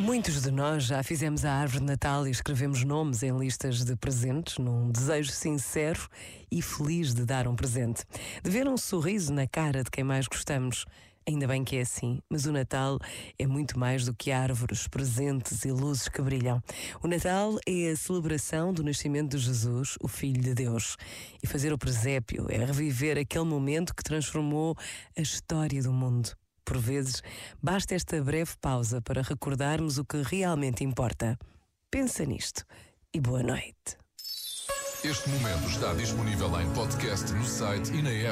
Muitos de nós já fizemos a árvore de Natal e escrevemos nomes em listas de presentes, num desejo sincero e feliz de dar um presente. De ver um sorriso na cara de quem mais gostamos. Ainda bem que é assim, mas o Natal é muito mais do que árvores, presentes e luzes que brilham. O Natal é a celebração do nascimento de Jesus, o Filho de Deus. E fazer o presépio é reviver aquele momento que transformou a história do mundo. Por vezes, basta esta breve pausa para recordarmos o que realmente importa. Pensa nisto e boa noite. Este momento está disponível em podcast no site e na app.